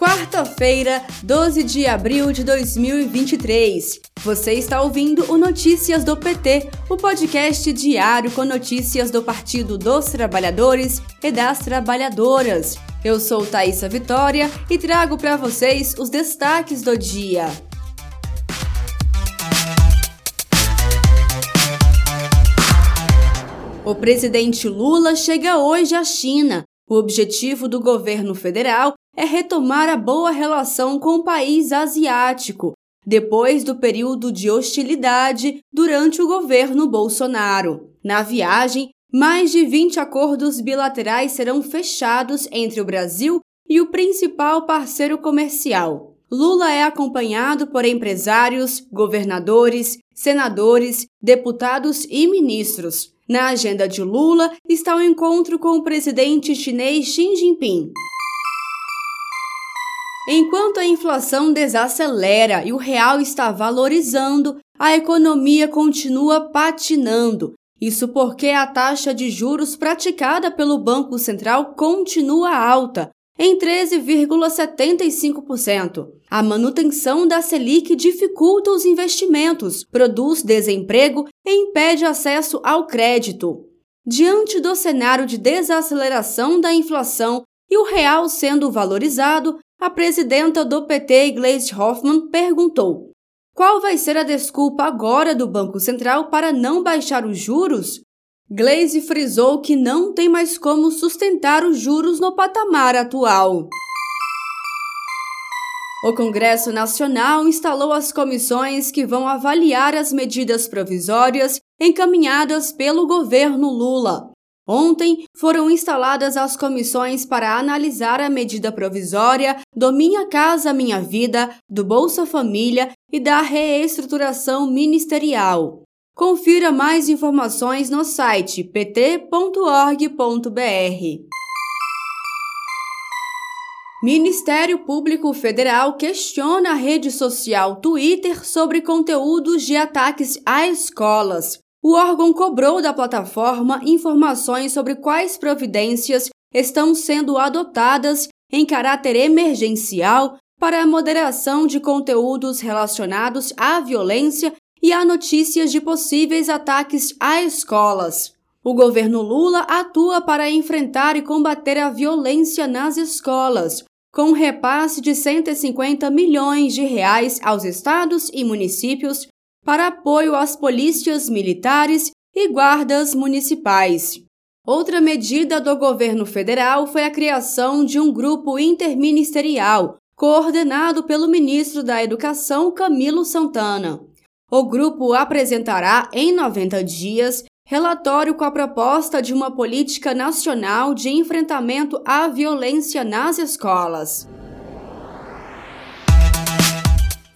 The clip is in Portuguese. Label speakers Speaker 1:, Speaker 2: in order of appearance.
Speaker 1: Quarta-feira, 12 de abril de 2023. Você está ouvindo o Notícias do PT, o podcast diário com notícias do Partido dos Trabalhadores e das Trabalhadoras. Eu sou Thaisa Vitória e trago para vocês os destaques do dia. O presidente Lula chega hoje à China. O objetivo do governo federal é retomar a boa relação com o país asiático, depois do período de hostilidade durante o governo Bolsonaro. Na viagem, mais de 20 acordos bilaterais serão fechados entre o Brasil e o principal parceiro comercial. Lula é acompanhado por empresários, governadores, senadores, deputados e ministros. Na agenda de Lula está o encontro com o presidente chinês Xi Jinping. Enquanto a inflação desacelera e o real está valorizando, a economia continua patinando. Isso porque a taxa de juros praticada pelo Banco Central continua alta, em 13,75%. A manutenção da Selic dificulta os investimentos, produz desemprego e impede acesso ao crédito. Diante do cenário de desaceleração da inflação e o real sendo valorizado, a presidenta do PT, Gleisi Hoffmann, perguntou: qual vai ser a desculpa agora do Banco Central para não baixar os juros? Glaze frisou que não tem mais como sustentar os juros no patamar atual. O Congresso Nacional instalou as comissões que vão avaliar as medidas provisórias encaminhadas pelo governo Lula. Ontem foram instaladas as comissões para analisar a medida provisória do Minha Casa Minha Vida, do Bolsa Família e da reestruturação ministerial. Confira mais informações no site pt.org.br. Ministério Público Federal questiona a rede social Twitter sobre conteúdos de ataques a escolas. O órgão cobrou da plataforma informações sobre quais providências estão sendo adotadas em caráter emergencial para a moderação de conteúdos relacionados à violência e a notícias de possíveis ataques a escolas. O governo Lula atua para enfrentar e combater a violência nas escolas, com um repasse de 150 milhões de reais aos estados e municípios para apoio às polícias militares e guardas municipais. Outra medida do governo federal foi a criação de um grupo interministerial, coordenado pelo ministro da Educação Camilo Santana. O grupo apresentará, em 90 dias, relatório com a proposta de uma política nacional de enfrentamento à violência nas escolas.